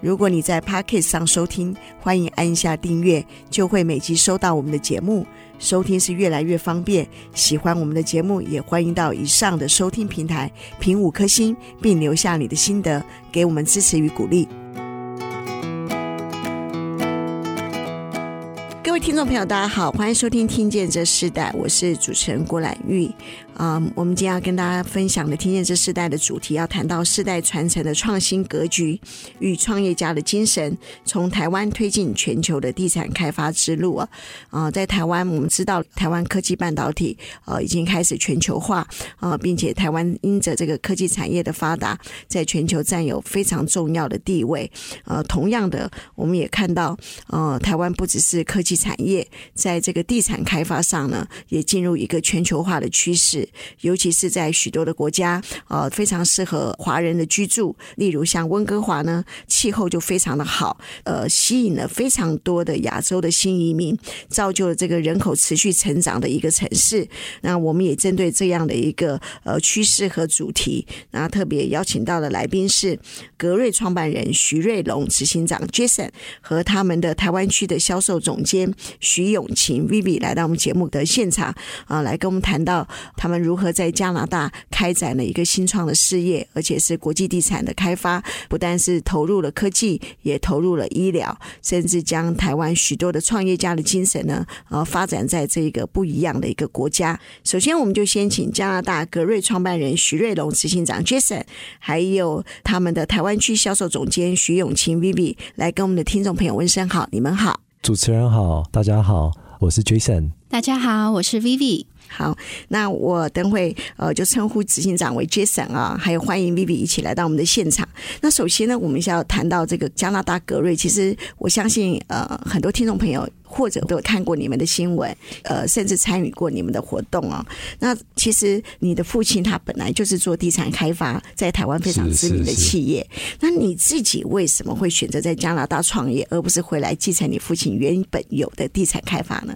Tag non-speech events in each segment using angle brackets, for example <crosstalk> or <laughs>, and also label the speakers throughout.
Speaker 1: 如果你在 Podcast 上收听，欢迎按下订阅，就会每集收到我们的节目。收听是越来越方便。喜欢我们的节目，也欢迎到以上的收听平台评五颗星，并留下你的心得，给我们支持与鼓励。各位听众朋友，大家好，欢迎收听《听见这世代》，我是主持人郭兰玉。啊、我们今天要跟大家分享的“听见这世代”的主题，要谈到世代传承的创新格局与创业家的精神，从台湾推进全球的地产开发之路啊。啊、在台湾，我们知道台湾科技半导体呃已经开始全球化啊、呃，并且台湾因着这个科技产业的发达，在全球占有非常重要的地位。呃，同样的，我们也看到呃，台湾不只是科技产业，在这个地产开发上呢，也进入一个全球化的趋势。尤其是在许多的国家，呃，非常适合华人的居住。例如像温哥华呢，气候就非常的好，呃，吸引了非常多的亚洲的新移民，造就了这个人口持续成长的一个城市。那我们也针对这样的一个呃趋势和主题，那特别邀请到的来宾是格瑞创办人徐瑞龙执行长 Jason 和他们的台湾区的销售总监徐永晴 Vivi 来到我们节目的现场啊、呃，来跟我们谈到他。如何在加拿大开展了一个新创的事业，而且是国际地产的开发，不但是投入了科技，也投入了医疗，甚至将台湾许多的创业家的精神呢，呃，发展在这个不一样的一个国家。首先，我们就先请加拿大格瑞创办人徐瑞龙执行长 Jason，还有他们的台湾区销售总监徐永清 Vivi 来跟我们的听众朋友问声好，你们好，
Speaker 2: 主持人好，大家好，我是 Jason，
Speaker 3: 大家好，我是 Vivi。
Speaker 1: 好，那我等会呃就称呼执行长为 Jason 啊，还有欢迎 Vivi 一起来到我们的现场。那首先呢，我们要谈到这个加拿大格瑞，其实我相信呃很多听众朋友或者都有看过你们的新闻，呃甚至参与过你们的活动啊。那其实你的父亲他本来就是做地产开发，在台湾非常知名的企业。那你自己为什么会选择在加拿大创业，而不是回来继承你父亲原本有的地产开发呢？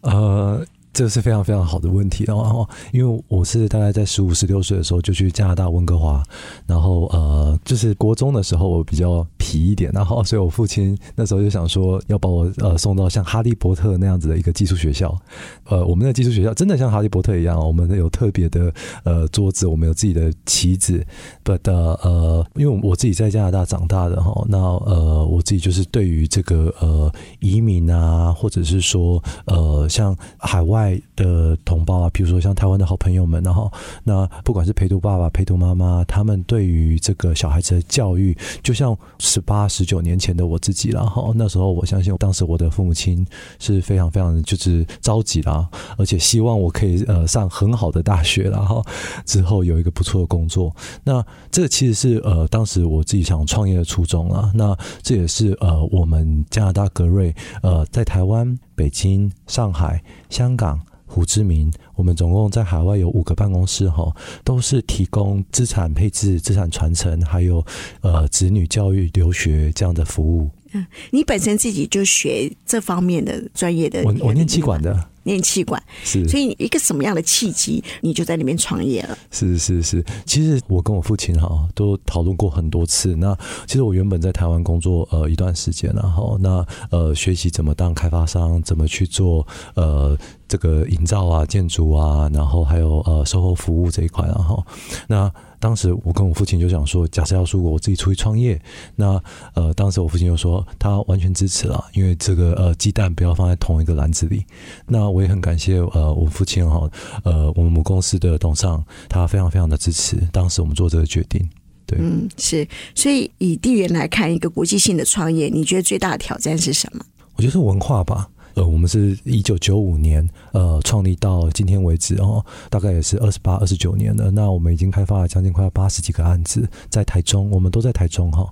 Speaker 2: 呃。这是非常非常好的问题，然后因为我是大概在十五、十六岁的时候就去加拿大温哥华，然后呃，就是国中的时候我比较皮一点，然后所以我父亲那时候就想说要把我呃送到像哈利波特那样子的一个寄宿学校，呃，我们的寄宿学校真的像哈利波特一样，我们有特别的呃桌子，我们有自己的旗子，but 呃，因为我自己在加拿大长大的哈，那呃我自己就是对于这个呃移民啊，或者是说呃像海外。爱的同胞啊，比如说像台湾的好朋友们，然后那不管是陪读爸爸、陪读妈妈，他们对于这个小孩子的教育，就像十八、十九年前的我自己，然后那时候我相信，当时我的父母亲是非常非常就是着急啦，而且希望我可以呃上很好的大学，然后之后有一个不错的工作。那这其实是呃当时我自己想创业的初衷啊。那这也是呃我们加拿大格瑞呃在台湾。北京、上海、香港、胡志明，我们总共在海外有五个办公室，哈，都是提供资产配置、资产传承，还有呃子女教育、留学这样的服务。
Speaker 1: 嗯，<laughs> 你本身自己就学这方面的专业的，
Speaker 2: 我我念气管的。
Speaker 1: 念气管是，所以一个什么样的契机，你就在里面创业了？
Speaker 2: 是是是，其实我跟我父亲哈都讨论过很多次。那其实我原本在台湾工作呃一段时间，然后那呃学习怎么当开发商，怎么去做呃这个营造啊、建筑啊，然后还有呃售后服务这一块，然后那。当时我跟我父亲就想说，假设要出国我自己出去创业，那呃，当时我父亲就说他完全支持了，因为这个呃鸡蛋不要放在同一个篮子里。那我也很感谢呃我父亲哈，呃我们母公司的董事长，他非常非常的支持，当时我们做这个决定。对，
Speaker 1: 嗯，是，所以以地缘来看，一个国际性的创业，你觉得最大的挑战是什么？
Speaker 2: 我觉得是文化吧。呃，我们是一九九五年呃创立到今天为止哦，大概也是二十八、二十九年了。那我们已经开发了将近快要八十几个案子，在台中，我们都在台中哈。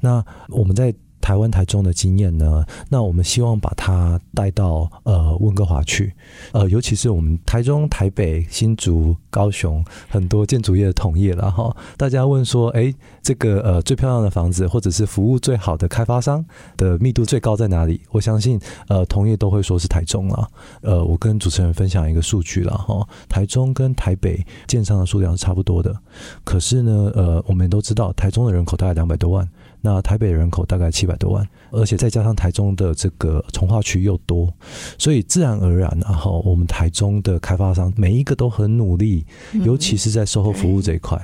Speaker 2: 那我们在台湾台中的经验呢，那我们希望把它带到呃温哥华去，呃，尤其是我们台中、台北、新竹、高雄很多建筑业的同业了哈。大家问说，哎，这个呃最漂亮的房子或者是服务最好的开发商的密度最高在哪里？我相信呃同业都会说是台中了。呃，我跟主持人分享一个数据了哈，台中跟台北建商的数量是差不多的，可是呢，呃，我们都知道台中的人口大概两百多万。那台北人口大概七百多万，而且再加上台中的这个从化区又多，所以自然而然，然后我们台中的开发商每一个都很努力，尤其是在售后服务这一块。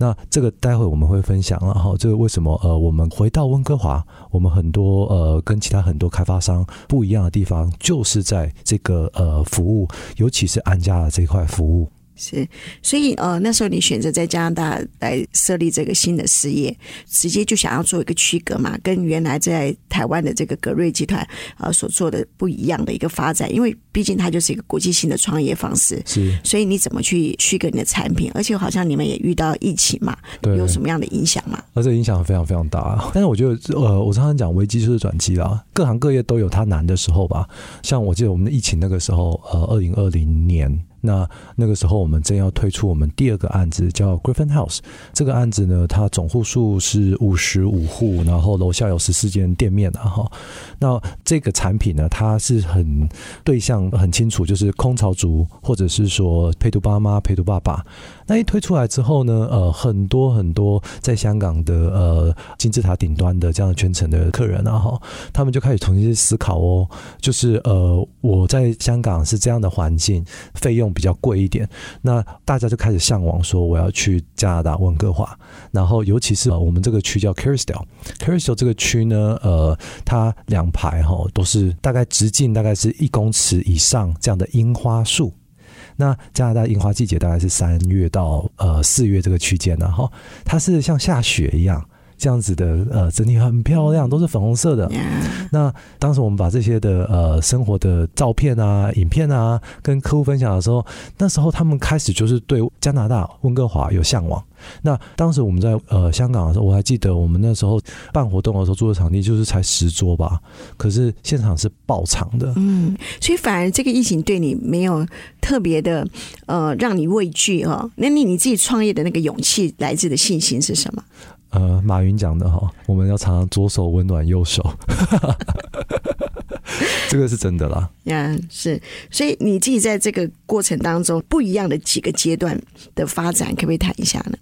Speaker 2: 那这个待会我们会分享，然后这个为什么呃，我们回到温哥华，我们很多呃跟其他很多开发商不一样的地方，就是在这个呃服务，尤其是安家的这一块服务。
Speaker 1: 是，所以呃，那时候你选择在加拿大来设立这个新的事业，直接就想要做一个区隔嘛，跟原来在台湾的这个格瑞集团呃所做的不一样的一个发展，因为毕竟它就是一个国际性的创业方式。
Speaker 2: 是，
Speaker 1: 所以你怎么去区隔你的产品？而且好像你们也遇到疫情嘛，对，有什么样的影响嘛？
Speaker 2: 而且影响非常非常大。但是我觉得呃，我常常讲危机就是转机啦，各行各业都有它难的时候吧。像我记得我们的疫情那个时候，呃，二零二零年。那那个时候，我们正要推出我们第二个案子，叫 Griffin House。这个案子呢，它总户数是五十五户，然后楼下有十四间店面的哈。那这个产品呢，它是很对象很清楚，就是空巢族，或者是说陪读爸妈、陪读爸爸。那一推出来之后呢，呃，很多很多在香港的呃金字塔顶端的这样的圈层的客人啊哈，他们就开始重新思考哦，就是呃我在香港是这样的环境，费用比较贵一点，那大家就开始向往说我要去加拿大温哥华，然后尤其是我们这个区叫 Kerrisdale，Kerrisdale 这个区呢，呃，它两排哈都是大概直径大概是一公尺以上这样的樱花树。那加拿大樱花季节大概是三月到呃四月这个区间，呢，哈它是像下雪一样这样子的，呃，整体很漂亮，都是粉红色的。那当时我们把这些的呃生活的照片啊、影片啊跟客户分享的时候，那时候他们开始就是对加拿大温哥华有向往。那当时我们在呃香港的时候，我还记得我们那时候办活动的时候租的场地就是才十桌吧，可是现场是爆场的。
Speaker 1: 嗯，所以反而这个疫情对你没有特别的呃让你畏惧哦。那你你自己创业的那个勇气来自的信心是什么？
Speaker 2: 呃，马云讲的哈，我们要常常左手温暖右手。<laughs> <laughs> 这个是真的啦，
Speaker 1: 呀，yeah, 是，所以你自己在这个过程当中不一样的几个阶段的发展，可不可以谈一下呢？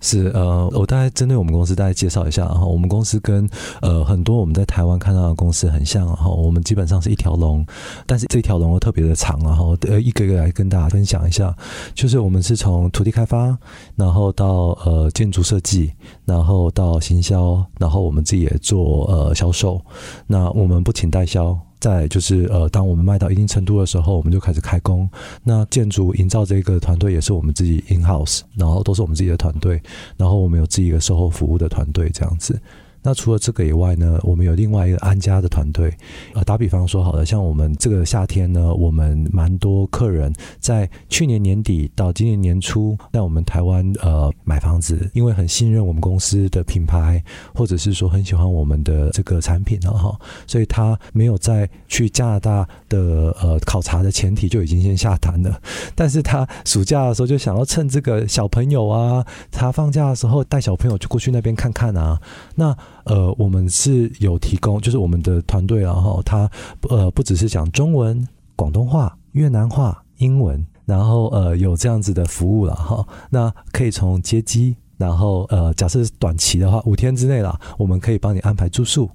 Speaker 2: 是，呃，我大概针对我们公司大概介绍一下哈，我们公司跟呃很多我们在台湾看到的公司很像哈，我们基本上是一条龙，但是这条龙又特别的长，然后呃一个一个来跟大家分享一下，就是我们是从土地开发，然后到呃建筑设计，然后到行销，然后我们自己也做呃销售，那我们不请代销。在就是呃，当我们卖到一定程度的时候，我们就开始开工。那建筑营造这个团队也是我们自己 in house，然后都是我们自己的团队，然后我们有自己的售后服务的团队这样子。那除了这个以外呢，我们有另外一个安家的团队。呃，打比方说好了，像我们这个夏天呢，我们蛮多客人在去年年底到今年年初，在我们台湾呃买房子，因为很信任我们公司的品牌，或者是说很喜欢我们的这个产品了哈，所以他没有在去加拿大的呃考察的前提就已经先下单了。但是他暑假的时候就想要趁这个小朋友啊，他放假的时候带小朋友就过去那边看看啊，那。呃，我们是有提供，就是我们的团队，然后他呃不只是讲中文、广东话、越南话、英文，然后呃有这样子的服务了哈。那可以从接机，然后呃假设短期的话，五天之内啦，我们可以帮你安排住宿。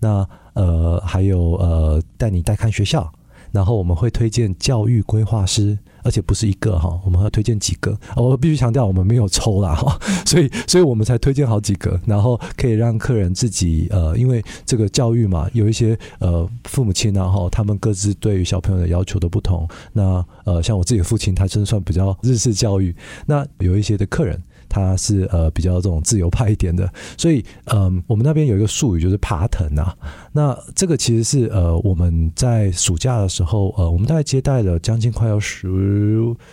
Speaker 2: 那呃还有呃带你带看学校，然后我们会推荐教育规划师。而且不是一个哈，我们要推荐几个。我必须强调，我们没有抽啦哈，<laughs> 所以所以我们才推荐好几个，然后可以让客人自己呃，因为这个教育嘛，有一些呃父母亲然后他们各自对于小朋友的要求都不同。那呃，像我自己的父亲，他真的算比较日式教育。那有一些的客人。他是呃比较这种自由派一点的，所以嗯、呃，我们那边有一个术语就是爬藤啊。那这个其实是呃我们在暑假的时候，呃，我们大概接待了将近快要十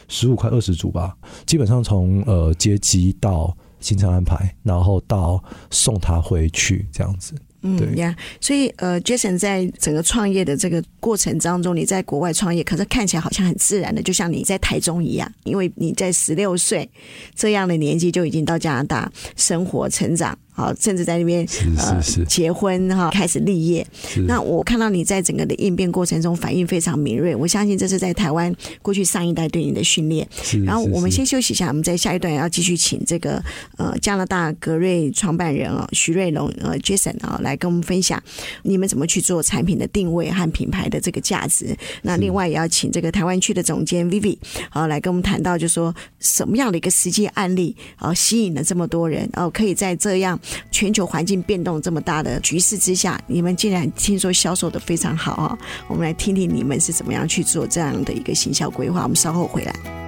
Speaker 2: 十五快二十组吧，基本上从呃接机到行程安排，然后到送他回去这样子。
Speaker 1: 嗯呀，所以呃，Jason 在整个创业的这个过程当中，你在国外创业，可是看起来好像很自然的，就像你在台中一样，因为你在十六岁这样的年纪就已经到加拿大生活成长。好，甚至在那边呃结婚哈，开始立业。那我看到你在整个的应变过程中反应非常敏锐，我相信这是在台湾过去上一代对你的训练。然后我们先休息一下，我们在下一段要继续请这个呃加拿大格瑞创办人啊徐瑞龙呃 Jason 啊来跟我们分享你们怎么去做产品的定位和品牌的这个价值。那另外也要请这个台湾区的总监 Vivi 啊来跟我们谈到，就是说什么样的一个实际案例啊吸引了这么多人，哦可以在这样。全球环境变动这么大的局势之下，你们竟然听说销售的非常好啊！我们来听听你们是怎么样去做这样的一个行销规划。我们稍后回来。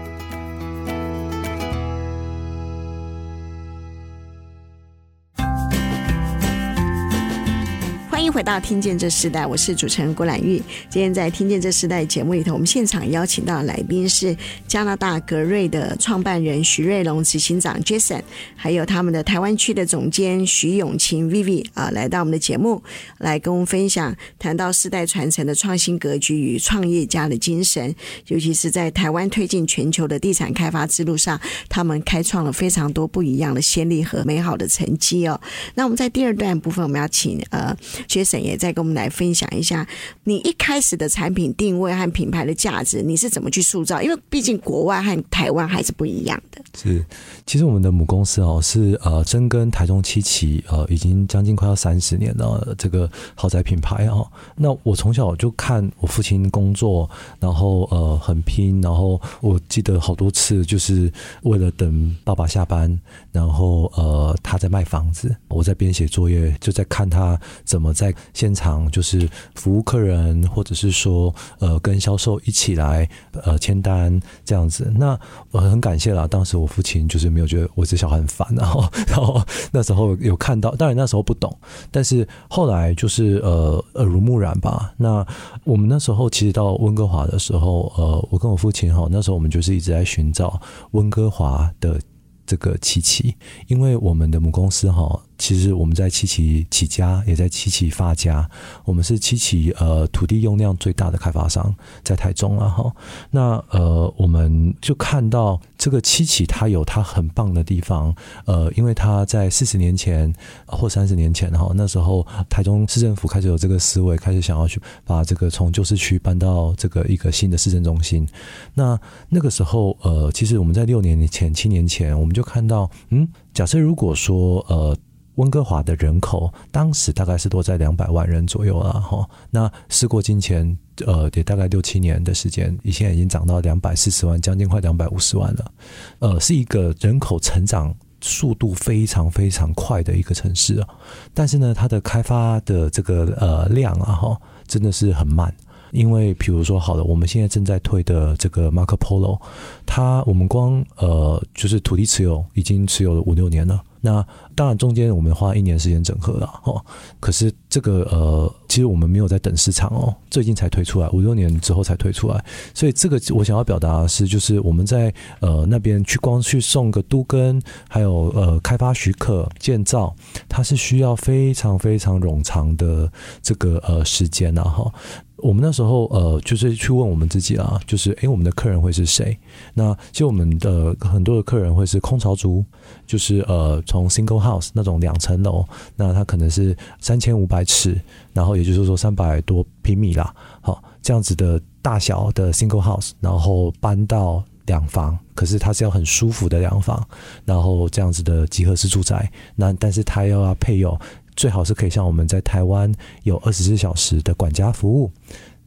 Speaker 1: 回到《听见这时代》，我是主持人郭兰玉。今天在《听见这时代》节目里头，我们现场邀请到的来宾是加拿大格瑞的创办人徐瑞龙执行长 Jason，还有他们的台湾区的总监徐永晴 Vivi 啊，来到我们的节目来跟我们分享，谈到世代传承的创新格局与创业家的精神，尤其是在台湾推进全球的地产开发之路上，他们开创了非常多不一样的先例和美好的成绩哦。那我们在第二段部分，我们要请呃。Jason 沈也再跟我们来分享一下，你一开始的产品定位和品牌的价值，你是怎么去塑造？因为毕竟国外和台湾还是不一样的。
Speaker 2: 是，其实我们的母公司哦是呃深耕台中七期，呃已经将近快要三十年了这个豪宅品牌哦。那我从小就看我父亲工作，然后呃很拼，然后我记得好多次就是为了等爸爸下班，然后呃他在卖房子，我在编写作业，就在看他怎么在。现场就是服务客人，或者是说呃跟销售一起来呃签单这样子。那我很感谢啦，当时我父亲就是没有觉得我这小孩很烦，然后然后那时候有看到，当然那时候不懂，但是后来就是呃耳濡目染吧。那我们那时候其实到温哥华的时候，呃，我跟我父亲哈，那时候我们就是一直在寻找温哥华的这个琪琪，因为我们的母公司哈。其实我们在七期起家，也在七期发家。我们是七期呃土地用量最大的开发商，在台中啊哈。那呃我们就看到这个七期它有它很棒的地方，呃，因为它在四十年前或三十年前哈，那时候台中市政府开始有这个思维，开始想要去把这个从旧市区搬到这个一个新的市政中心。那那个时候呃，其实我们在六年前、七年前，我们就看到，嗯，假设如果说呃。温哥华的人口当时大概是多在两百万人左右了哈，那事过境迁，呃，也大概六七年的时间，现在已经涨到两百四十万，将近快两百五十万了，呃，是一个人口成长速度非常非常快的一个城市啊，但是呢，它的开发的这个呃量啊哈，真的是很慢，因为比如说好了，我们现在正在推的这个 Marco Polo，它我们光呃就是土地持有已经持有了五六年了。那当然，中间我们花一年时间整合了哦。可是这个呃，其实我们没有在等市场哦，最近才推出来，五六年之后才推出来。所以这个我想要表达的是，就是我们在呃那边去光去送个都跟，还有呃开发许可建造，它是需要非常非常冗长的这个呃时间呐哈。我们那时候呃，就是去问我们自己啊，就是诶，我们的客人会是谁？那其实我们的很多的客人会是空巢族，就是呃，从 single house 那种两层楼，那它可能是三千五百尺，然后也就是说三百多平米啦，好，这样子的大小的 single house，然后搬到两房，可是它是要很舒服的两房，然后这样子的集合式住宅，那但是它又要配有。最好是可以像我们在台湾有二十四小时的管家服务，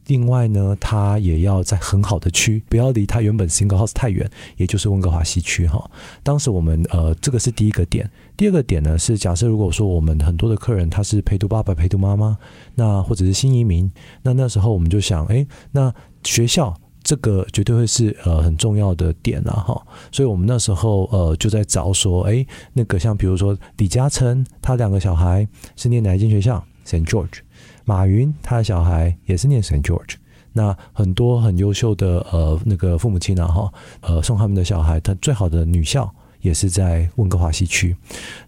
Speaker 2: 另外呢，它也要在很好的区，不要离它原本 single house 太远，也就是温哥华西区哈。当时我们呃，这个是第一个点，第二个点呢是假设如果说我们很多的客人他是陪读爸爸、陪读妈妈，那或者是新移民，那那时候我们就想，哎，那学校。这个绝对会是呃很重要的点了哈，所以我们那时候呃就在找说，哎，那个像比如说李嘉诚，他两个小孩是念哪一间学校？Saint George。马云他的小孩也是念 Saint George。那很多很优秀的呃那个父母亲啊哈，呃送他们的小孩，他最好的女校也是在温哥华西区，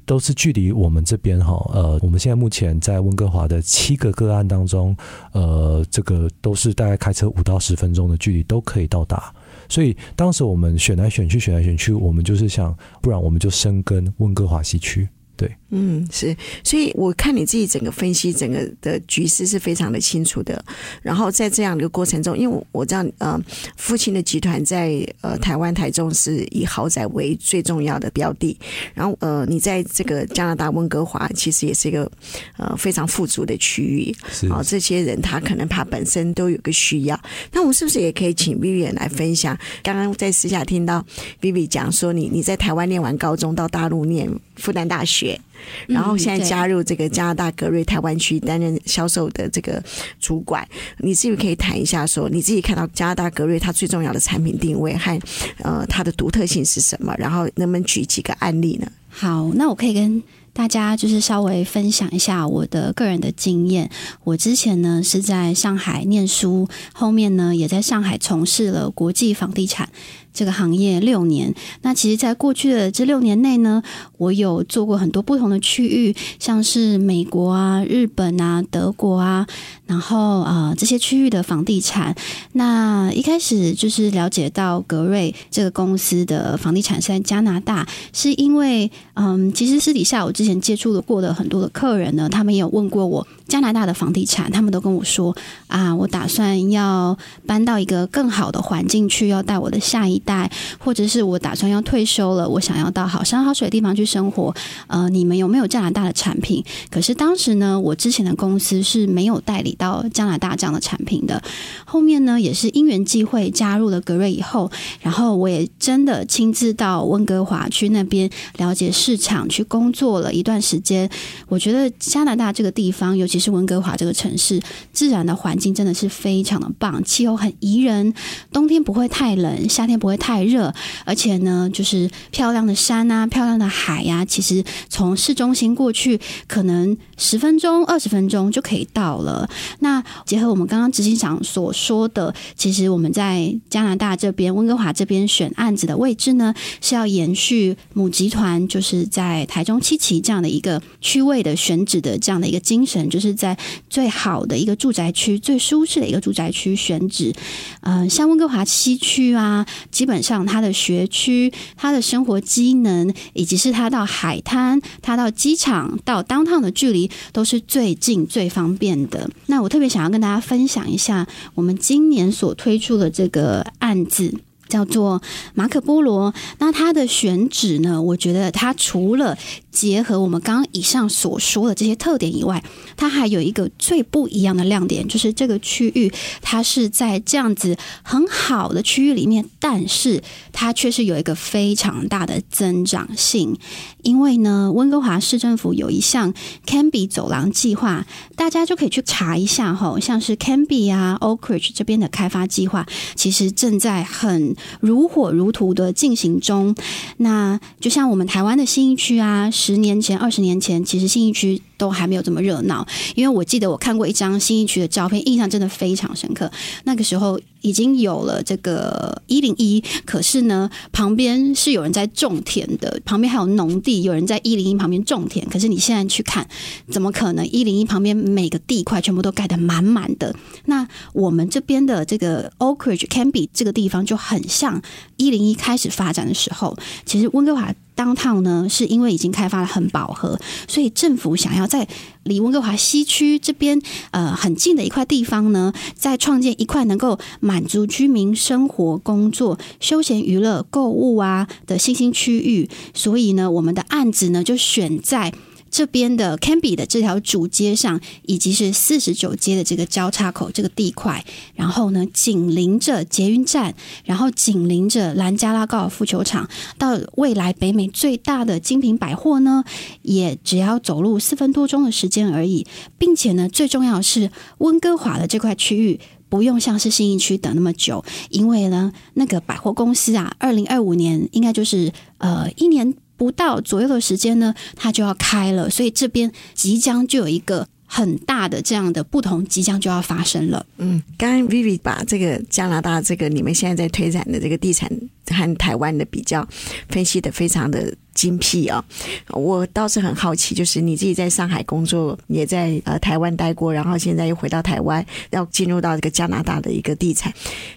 Speaker 2: 都是距离我们这边哈，呃，我们现在目前在温哥华的七个个案当中，呃，这个都是大概开车五到十分钟的距离都可以到达。所以当时我们选来选去，选来选去，我们就是想，不然我们就深耕温哥华西区。对，
Speaker 1: 嗯，是，所以我看你自己整个分析，整个的局势是非常的清楚的。然后在这样的一个过程中，因为我知道，呃，父亲的集团在呃台湾台中是以豪宅为最重要的标的。然后呃，你在这个加拿大温哥华，其实也是一个呃非常富足的区域。
Speaker 2: 是，
Speaker 1: 啊，这些人他可能他本身都有个需要。那我们是不是也可以请 Vivian 来分享？刚刚在私下听到 Vivi 讲说你，你你在台湾念完高中到大陆念复旦大学。然后现在加入这个加拿大格瑞台湾区担任销售的这个主管，你是不是可以谈一下说你自己看到加拿大格瑞它最重要的产品定位和呃它的独特性是什么？然后能不能举几个案例呢？
Speaker 3: 好，那我可以跟大家就是稍微分享一下我的个人的经验。我之前呢是在上海念书，后面呢也在上海从事了国际房地产。这个行业六年，那其实，在过去的这六年内呢，我有做过很多不同的区域，像是美国啊、日本啊、德国啊，然后啊、这些区域的房地产。那一开始就是了解到格瑞这个公司的房地产是在加拿大，是因为嗯，其实私底下我之前接触的过的很多的客人呢，他们也有问过我加拿大的房地产，他们都跟我说啊，我打算要搬到一个更好的环境去，要带我的下一。带，或者是我打算要退休了，我想要到好山好水的地方去生活。呃，你们有没有加拿大的产品？可是当时呢，我之前的公司是没有代理到加拿大这样的产品的。后面呢，也是因缘际会加入了格瑞以后，然后我也真的亲自到温哥华去那边了解市场，去工作了一段时间。我觉得加拿大这个地方，尤其是温哥华这个城市，自然的环境真的是非常的棒，气候很宜人，冬天不会太冷，夏天不会。会太热，而且呢，就是漂亮的山啊，漂亮的海呀、啊，其实从市中心过去，可能十分钟、二十分钟就可以到了。那结合我们刚刚执行长所说的，其实我们在加拿大这边温哥华这边选案子的位置呢，是要延续母集团就是在台中七期这样的一个区位的选址的这样的一个精神，就是在最好的一个住宅区、最舒适的一个住宅区选址。嗯、像温哥华西区啊。基本上，他的学区、他的生活机能，以及是他到海滩、他到机场、到 downtown 的距离，都是最近、最方便的。那我特别想要跟大家分享一下，我们今年所推出的这个案子。叫做马可波罗，那它的选址呢？我觉得它除了结合我们刚刚以上所说的这些特点以外，它还有一个最不一样的亮点，就是这个区域它是在这样子很好的区域里面，但是它却是有一个非常大的增长性。因为呢，温哥华市政府有一项 Cambie 走廊计划，大家就可以去查一下哈，像是 Cambie 啊、Oakridge 这边的开发计划，其实正在很如火如荼的进行中。那就像我们台湾的新一区啊，十年前、二十年前，其实新义区都还没有这么热闹。因为我记得我看过一张新义区的照片，印象真的非常深刻。那个时候已经有了这个一零一，可是呢，旁边是有人在种田的，旁边还有农地。有人在一零一旁边种田，可是你现在去看，怎么可能？一零一旁边每个地块全部都盖得满满的。那我们这边的这个 Oakridge Cambie 这个地方就很像一零一开始发展的时候。其实温哥华江套呢，是因为已经开发了很饱和，所以政府想要在离温哥华西区这边呃很近的一块地方呢，再创建一块能够满足居民生活、工作、休闲娱乐、购物啊的新兴区域。所以呢，我们的案子呢就选在。这边的 Cambie 的这条主街上，以及是四十九街的这个交叉口这个地块，然后呢，紧邻着捷运站，然后紧邻着兰加拉高尔夫球场，到未来北美最大的精品百货呢，也只要走路四分多钟的时间而已，并且呢，最重要是温哥华的这块区域不用像是新义区等那么久，因为呢，那个百货公司啊，二零二五年应该就是呃一年。不到左右的时间呢，它就要开了，所以这边即将就有一个很大的这样的不同即将就要发生了。
Speaker 1: 嗯，刚刚 Vivi 把这个加拿大这个你们现在在推展的这个地产和台湾的比较分析得非常的精辟啊，我倒是很好奇，就是你自己在上海工作，也在呃台湾待过，然后现在又回到台湾，要进入到这个加拿大的一个地产，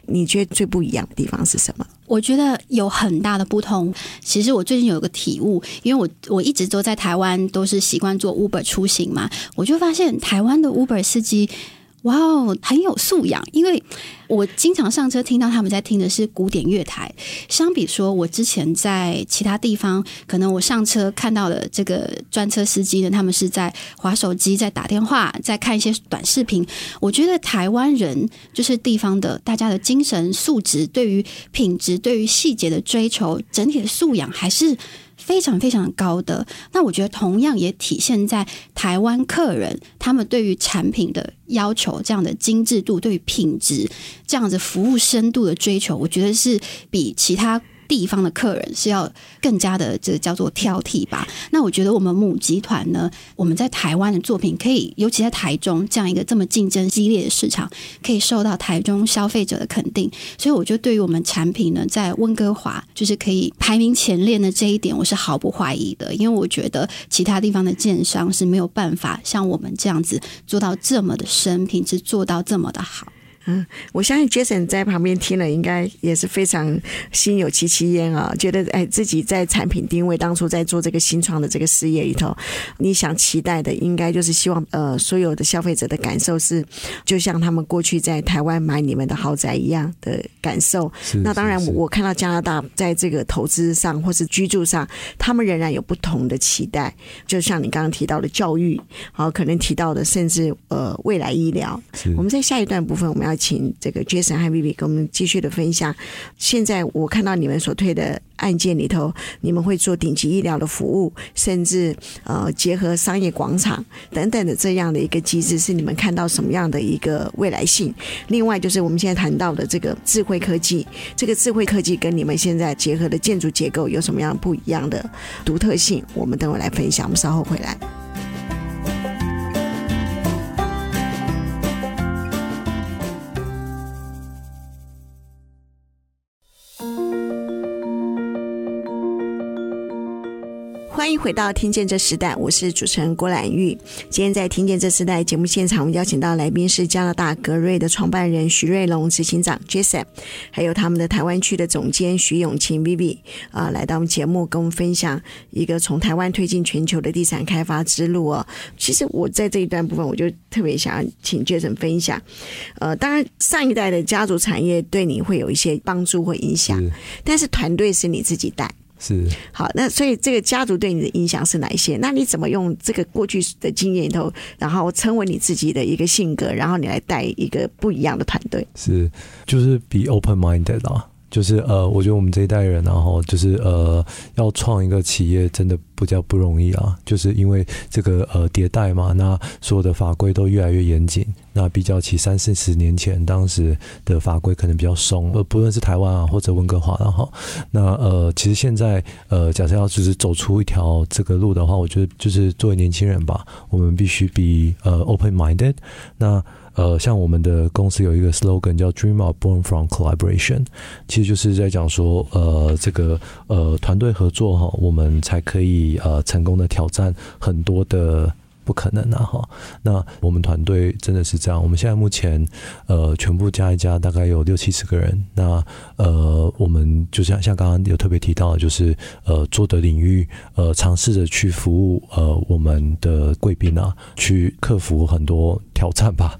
Speaker 1: 你觉得最不一样的地方是什么？
Speaker 3: 我觉得有很大的不同。其实我最近有一个体悟，因为我我一直都在台湾，都是习惯做 Uber 出行嘛，我就发现台湾的 Uber 司机。哇哦，很有素养，因为我经常上车听到他们在听的是古典乐台。相比说，我之前在其他地方，可能我上车看到的这个专车司机呢，他们是在划手机、在打电话、在看一些短视频。我觉得台湾人就是地方的，大家的精神素质、对于品质、对于细节的追求，整体的素养还是。非常非常高的，那我觉得同样也体现在台湾客人他们对于产品的要求，这样的精致度，对于品质这样子服务深度的追求，我觉得是比其他。地方的客人是要更加的这叫做挑剔吧。那我觉得我们母集团呢，我们在台湾的作品可以，尤其在台中这样一个这么竞争激烈的市场，可以受到台中消费者的肯定。所以我觉得对于我们产品呢，在温哥华就是可以排名前列的这一点，我是毫不怀疑的。因为我觉得其他地方的建商是没有办法像我们这样子做到这么的深，品质做到这么的好。
Speaker 1: 嗯，我相信 Jason 在旁边听了，应该也是非常心有戚戚焉啊，觉得哎，自己在产品定位当初在做这个新创的这个事业里头，你想期待的，应该就是希望呃，所有的消费者的感受是，就像他们过去在台湾买你们的豪宅一样的感受。那当然，我看到加拿大在这个投资上或是居住上，他们仍然有不同的期待。就像你刚刚提到的教育，好，可能提到的甚至呃未来医疗。我们在下一段部分我们要。请这个 Jason 和 Vivi 跟我们继续的分享。现在我看到你们所推的案件里头，你们会做顶级医疗的服务，甚至呃结合商业广场等等的这样的一个机制，是你们看到什么样的一个未来性？另外就是我们现在谈到的这个智慧科技，这个智慧科技跟你们现在结合的建筑结构有什么样不一样的独特性？我们等会来分享。我们稍后回来。欢迎回到《听见这时代》，我是主持人郭兰玉。今天在《听见这时代》节目现场，我们邀请到来宾是加拿大格瑞的创办人徐瑞龙执行长 Jason，还有他们的台湾区的总监徐永晴 Vivi 啊，来到我们节目跟我们分享一个从台湾推进全球的地产开发之路哦。其实我在这一段部分，我就特别想要请 Jason 分享。呃，当然上一代的家族产业对你会有一些帮助或影响，但是团队是你自己带。
Speaker 2: 是
Speaker 1: 好，那所以这个家族对你的影响是哪一些？那你怎么用这个过去的经验里头，然后成为你自己的一个性格，然后你来带一个不一样的团队？
Speaker 2: 是，就是 be open minded 啊。就是呃，我觉得我们这一代人，然后就是呃，要创一个企业，真的比较不容易啊。就是因为这个呃迭代嘛，那所有的法规都越来越严谨。那比较起三四十年前，当时的法规可能比较松，呃，不论是台湾啊或者温哥华，然后那呃，其实现在呃，假设要就是走出一条这个路的话，我觉得就是作为年轻人吧，我们必须比呃 open minded。那呃，像我们的公司有一个 slogan 叫 “Dream are born from collaboration”，其实就是在讲说，呃，这个呃团队合作哈，我们才可以呃成功的挑战很多的。不可能啊！哈，那我们团队真的是这样。我们现在目前，呃，全部加一加，大概有六七十个人。那呃，我们就像像刚刚有特别提到，就是呃，做的领域，呃，尝试着去服务呃我们的贵宾啊，去克服很多挑战吧。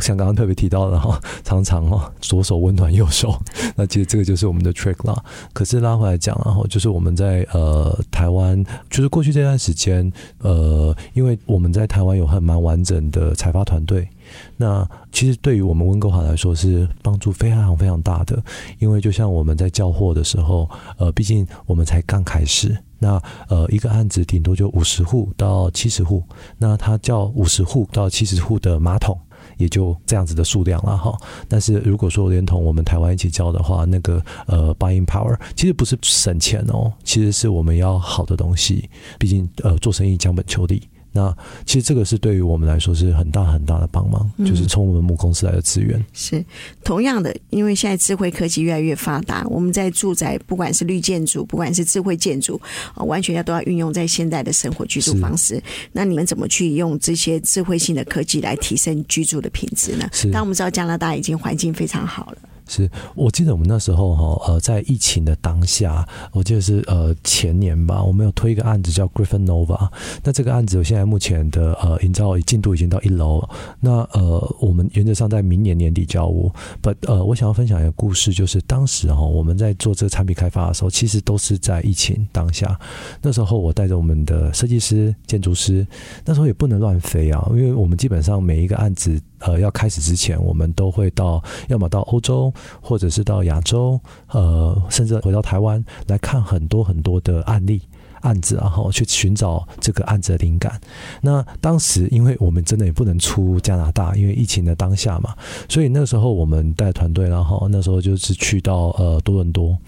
Speaker 2: 像刚刚特别提到的哈，常常哈，左手温暖右手，<laughs> 那其实这个就是我们的 trick 啦。可是拉回来讲，然后就是我们在呃台湾，就是过去这段时间，呃，因为我们。我们在台湾有很蛮完整的采发团队，那其实对于我们温哥华来说是帮助非常非常大的，因为就像我们在交货的时候，呃，毕竟我们才刚开始，那呃一个案子顶多就五十户到七十户，那他叫五十户到七十户的马桶也就这样子的数量了哈。但是如果说连同我们台湾一起交的话，那个呃 buying power 其实不是省钱哦，其实是我们要好的东西，毕竟呃做生意讲本求利。那其实这个是对于我们来说是很大很大的帮忙，嗯、就是从我们母公司来的资源。
Speaker 1: 是同样的，因为现在智慧科技越来越发达，我们在住宅不管是绿建筑，不管是智慧建筑，啊，完全要都要运用在现代的生活居住方式。那你们怎么去用这些智慧性的科技来提升居住的品质呢？是当我们知道加拿大已经环境非常好了。
Speaker 2: 是我记得我们那时候哈呃，在疫情的当下，我记得是呃前年吧，我们有推一个案子叫 Griffin Nova。那这个案子现在目前的呃营造进度已经到一楼，那呃我们原则上在明年年底交屋。But 呃我想要分享一个故事，就是当时哈我们在做这个产品开发的时候，其实都是在疫情当下。那时候我带着我们的设计师、建筑师，那时候也不能乱飞啊，因为我们基本上每一个案子。呃，要开始之前，我们都会到，要么到欧洲，或者是到亚洲，呃，甚至回到台湾来看很多很多的案例。案子，然后去寻找这个案子的灵感。那当时，因为我们真的也不能出加拿大，因为疫情的当下嘛，所以那时候我们带团队，然后那时候就是去到呃多伦多，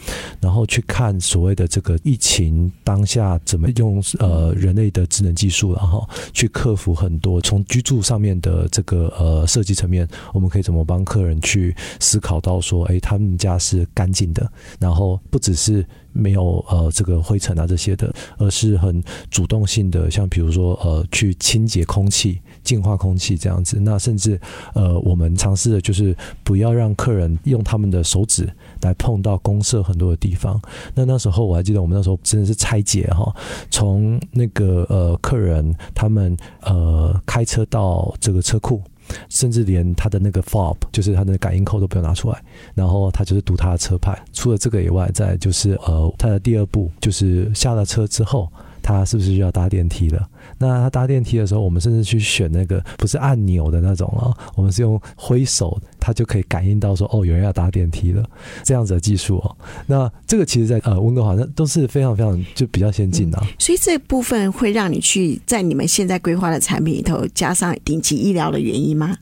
Speaker 2: 然后去看所谓的这个疫情当下怎么用呃人类的智能技术，然后去克服很多从居住上面的这个呃设计层面，我们可以怎么帮客人去思考到说，哎，他们家是干净的，然后不只是。没有呃这个灰尘啊这些的，而是很主动性的，像比如说呃去清洁空气、净化空气这样子。那甚至呃我们尝试的就是不要让客人用他们的手指来碰到公社很多的地方。那那时候我还记得我们那时候真的是拆解哈，从那个呃客人他们呃开车到这个车库。甚至连他的那个 fob，就是他的感应扣都不用拿出来，然后他就是读他的车牌。除了这个以外，再就是呃，他的第二步就是下了车之后，他是不是就要搭电梯了？那他搭电梯的时候，我们甚至去选那个不是按钮的那种哦，我们是用挥手，他就可以感应到说哦，有人要搭电梯了，这样子的技术哦。那这个其实在呃温哥华那都是非常非常就比较先进的，所以这部分会让你去在你们现在规划的产品里头加上顶级医疗的原因吗？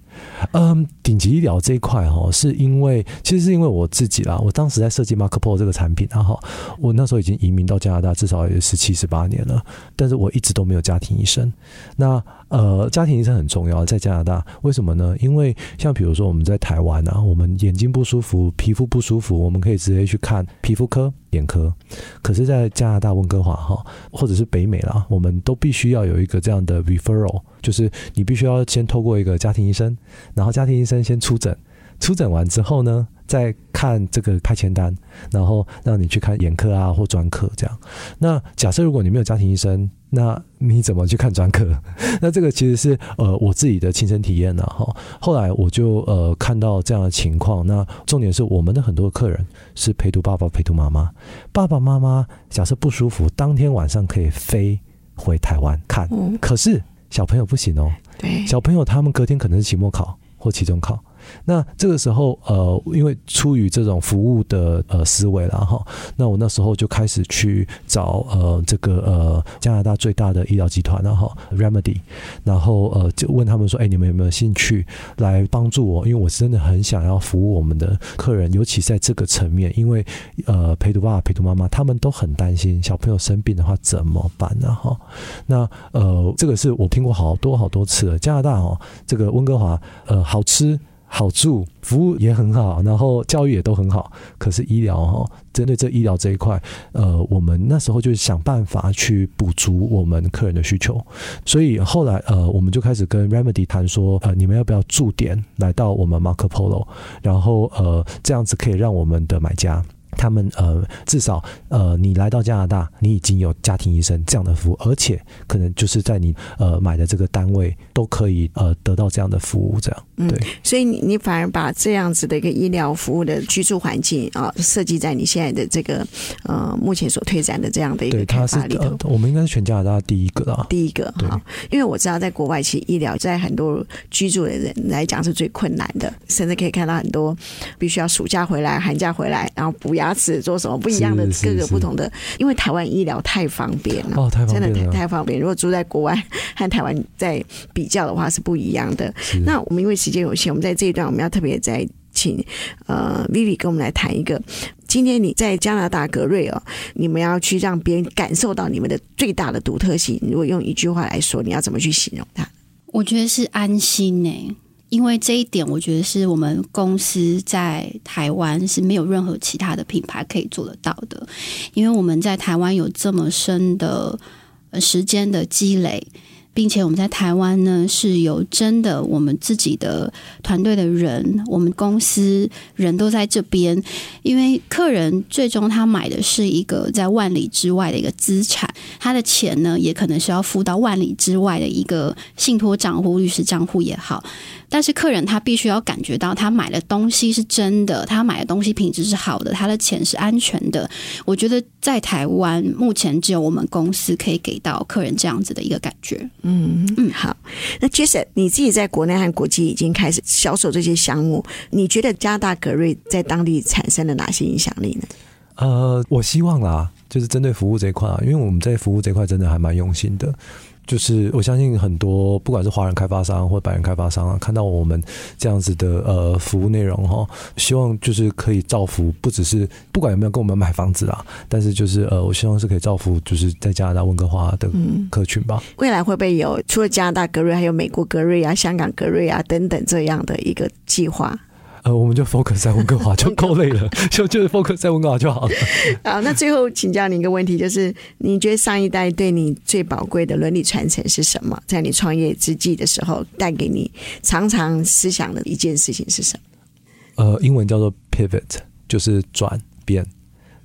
Speaker 2: 嗯，顶级医疗这一块哈，是因为其实是因为我自己啦。我当时在设计 Markpro 这个产品，然后我那时候已经移民到加拿大，至少也是七十八年了，但是我一直都没有家庭医生。那呃，家庭医生很重要，在加拿大为什么呢？因为像比如说我们在台湾啊，我们眼睛不舒服、皮肤不舒服，我们可以直接去看皮肤科、眼科。可是，在加拿大温哥华哈，或者是北美啦，我们都必须要有一个这样的 referral，就是你必须要先透过一个家庭医生，然后家庭医生先出诊，出诊完之后呢，再看这个派遣单，然后让你去看眼科啊或专科这样。那假设如果你没有家庭医生，那你怎么去看专科？<laughs> 那这个其实是呃我自己的亲身体验了哈。后来我就呃看到这样的情况。那重点是我们的很多客人是陪读爸爸陪读妈妈，爸爸妈妈假设不舒服，当天晚上可以飞回台湾看。可是小朋友不行哦。对，小朋友他们隔天可能是期末考或期中考。那这个时候，呃，因为出于这种服务的呃思维了哈，那我那时候就开始去找呃这个呃加拿大最大的医疗集团然后 Remedy，然后呃就问他们说，哎，你们有没有兴趣来帮助我？因为我真的很想要服务我们的客人，尤其在这个层面，因为呃陪读爸爸陪读妈妈他们都很担心小朋友生病的话怎么办呢？哈，那呃这个是我听过好多好多次了，加拿大哦，这个温哥华呃好吃。好住，服务也很好，然后教育也都很好。可是医疗哈，针对这医疗这一块，呃，我们那时候就是想办法去补足我们客人的需求。所以后来呃，我们就开始跟 Remedy 谈说，呃，你们要不要驻点来到我们 Marco Polo，然后呃，这样子可以让我们的买家。他们呃，至少呃，你来到加拿大，你已经有家庭医生这样的服务，而且可能就是在你呃买的这个单位都可以呃得到这样的服务，这样对。嗯，所以你你反而把这样子的一个医疗服务的居住环境啊，设计在你现在的这个呃目前所推展的这样的一个开发里头。呃，我们应该是全加拿大第一个啊，第一个哈，因为我知道在国外其实医疗在很多居住的人来讲是最困难的，甚至可以看到很多必须要暑假回来、寒假回来，然后补牙。牙齿做什么不一样的，各个不同的，因为台湾医疗太方便了，哦，太方便了，真的太太方便。如果住在国外和台湾在比较的话是不一样的。那我们因为时间有限，我们在这一段我们要特别在请呃 Vivi 跟我们来谈一个，
Speaker 1: 今天你在加拿大格瑞哦，你们要去让别人感受到你们的最大的独特性。如果用一句话来说，你要怎么去形容它？
Speaker 3: 我觉得是安心呢，因为这一点我觉得是我们公司在台湾是没有任何其他的品牌可以做得到的，因为我们在台湾有这么深的时间的积累。并且我们在台湾呢，是有真的我们自己的团队的人，我们公司人都在这边。因为客人最终他买的是一个在万里之外的一个资产，他的钱呢，也可能是要付到万里之外的一个信托账户、律师账户也好。但是客人他必须要感觉到他买的东西是真的，他买的东西品质是好的，他的钱是安全的。我觉得在台湾目前只有我们公司可以给到客人这样子的一个感觉。
Speaker 1: 嗯嗯，好。那 Jason，你自己在国内和国际已经开始销售这些项目，你觉得加拿大格瑞在当地产生了哪些影响力呢？
Speaker 2: 呃，我希望啦，就是针对服务这一块啊，因为我们在服务这一块真的还蛮用心的。就是我相信很多不管是华人开发商或白人开发商啊，看到我们这样子的呃服务内容哈，希望就是可以造福不只是不管有没有跟我们买房子啊，但是就是呃我希望是可以造福就是在加拿大温哥华的客群吧。
Speaker 1: 嗯，未来会不会有除了加拿大格瑞，还有美国格瑞啊、香港格瑞啊等等这样的一个计划？
Speaker 2: 呃，我们就 focus 在温哥华就够累了，就就是 focus 在温哥华就好了。<laughs>
Speaker 1: 好，那最后请教你一个问题，就是你觉得上一代对你最宝贵的伦理传承是什么？在你创业之际的时候，带给你常常思想的一件事情是什么？
Speaker 2: 呃，英文叫做 pivot，就是转变。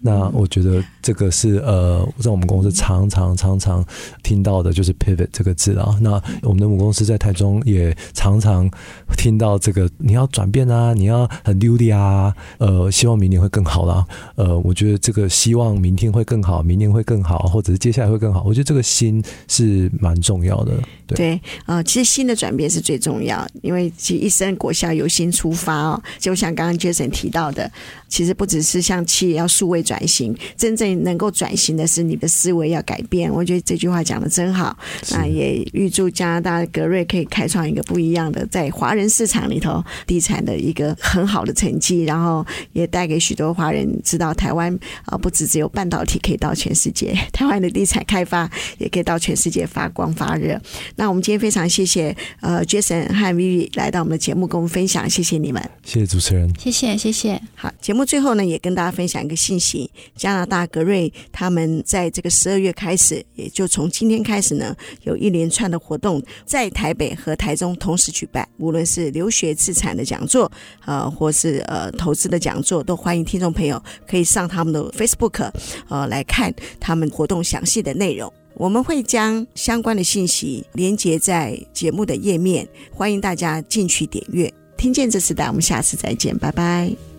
Speaker 2: 那我觉得这个是呃，在我们公司常常常常听到的，就是 pivot 这个字啊。那我们的母公司在台中也常常听到这个，你要转变啊，你要很努力啊，呃，希望明年会更好啦。呃，我觉得这个希望明天会更好，明年会更好，或者是接下来会更好，我觉得这个心是蛮重要的。
Speaker 1: 对，呃，其实新的转变是最重要，因为其实一生国孝由心出发哦，就像刚刚 Jason 提到的，其实不只是像企业要数位转型，真正能够转型的是你的思维要改变。我觉得这句话讲的真好。那也预祝加拿大格瑞可以开创一个不一样的在华人市场里头地产的一个很好的成绩，然后也带给许多华人知道台湾啊，不只只有半导体可以到全世界，<laughs> 台湾的地产开发也可以到全世界发光发热。那我们今天非常谢谢呃 Jason 和 Vivi 来到我们的节目跟我们分享，谢谢你们，
Speaker 2: 谢谢主持人，
Speaker 3: 谢谢谢谢。
Speaker 1: 好，节目最后呢，也跟大家分享一个信息：加拿大格瑞他们在这个十二月开始，也就从今天开始呢，有一连串的活动在台北和台中同时举办，无论是留学资产的讲座，呃，或是呃投资的讲座，都欢迎听众朋友可以上他们的 Facebook，呃，来看他们活动详细的内容。我们会将相关的信息连接在节目的页面，欢迎大家进去点阅。听见这时代，我们下次再见，拜拜。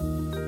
Speaker 1: Bye.